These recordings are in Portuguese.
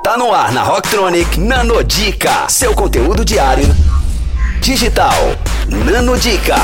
Tá no ar na Rocktronic Nanodica, seu conteúdo diário digital. Nanodica.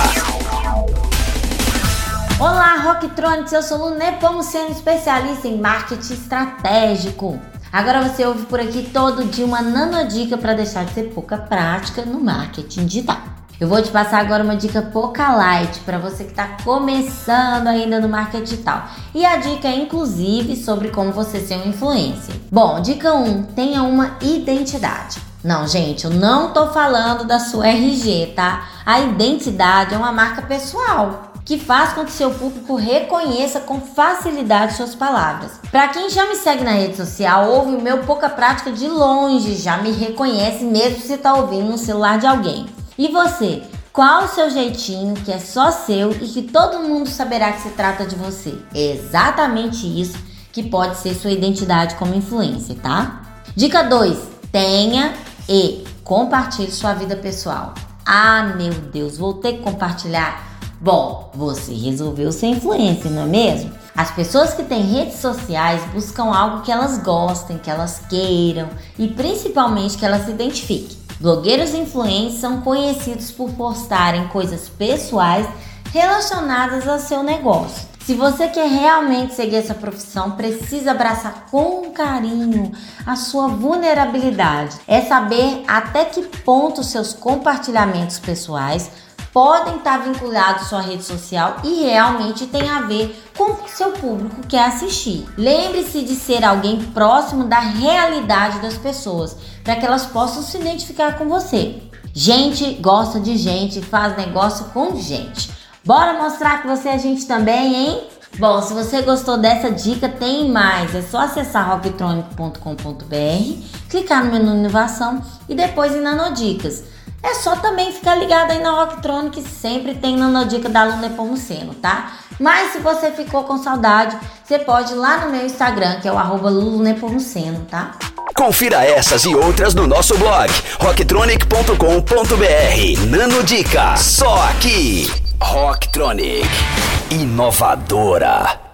Olá, Rocktronics, eu sou Lu Nepomuceno, especialista em marketing estratégico. Agora você ouve por aqui todo dia uma nanodica para deixar de ser pouca prática no marketing digital. Eu vou te passar agora uma dica pouca light para você que está começando ainda no marketing digital. E a dica é inclusive sobre como você ser um influencer. Bom, dica 1, tenha uma identidade. Não, gente, eu não tô falando da sua RG, tá? A identidade é uma marca pessoal que faz com que seu público reconheça com facilidade suas palavras. Para quem já me segue na rede social, ouve o meu pouca prática de longe, já me reconhece mesmo se está ouvindo no celular de alguém. E você? Qual o seu jeitinho que é só seu e que todo mundo saberá que se trata de você? É exatamente isso que pode ser sua identidade como influencer, tá? Dica 2: tenha e compartilhe sua vida pessoal. Ah, meu Deus, vou ter que compartilhar Bom, você resolveu ser influencer, não é mesmo? As pessoas que têm redes sociais buscam algo que elas gostem, que elas queiram e principalmente que elas se identifiquem. Blogueiros influentes são conhecidos por postarem coisas pessoais relacionadas ao seu negócio. Se você quer realmente seguir essa profissão, precisa abraçar com carinho a sua vulnerabilidade. É saber até que ponto seus compartilhamentos pessoais podem estar vinculados à sua rede social e realmente tem a ver com o que seu público quer assistir. Lembre-se de ser alguém próximo da realidade das pessoas, para que elas possam se identificar com você. Gente gosta de gente, faz negócio com gente. Bora mostrar que você é gente também, hein? Bom, se você gostou dessa dica, tem mais. É só acessar rocktronic.com.br, clicar no menu Inovação e depois em Nanodicas. É só também ficar ligado aí na Rocktronic, sempre tem nanodica da Luna Nepomuceno, tá? Mas se você ficou com saudade, você pode ir lá no meu Instagram, que é o arroba Nepomuceno, tá? Confira essas e outras no nosso blog rocktronic.com.br. Nanodica, só aqui. Rocktronic, inovadora.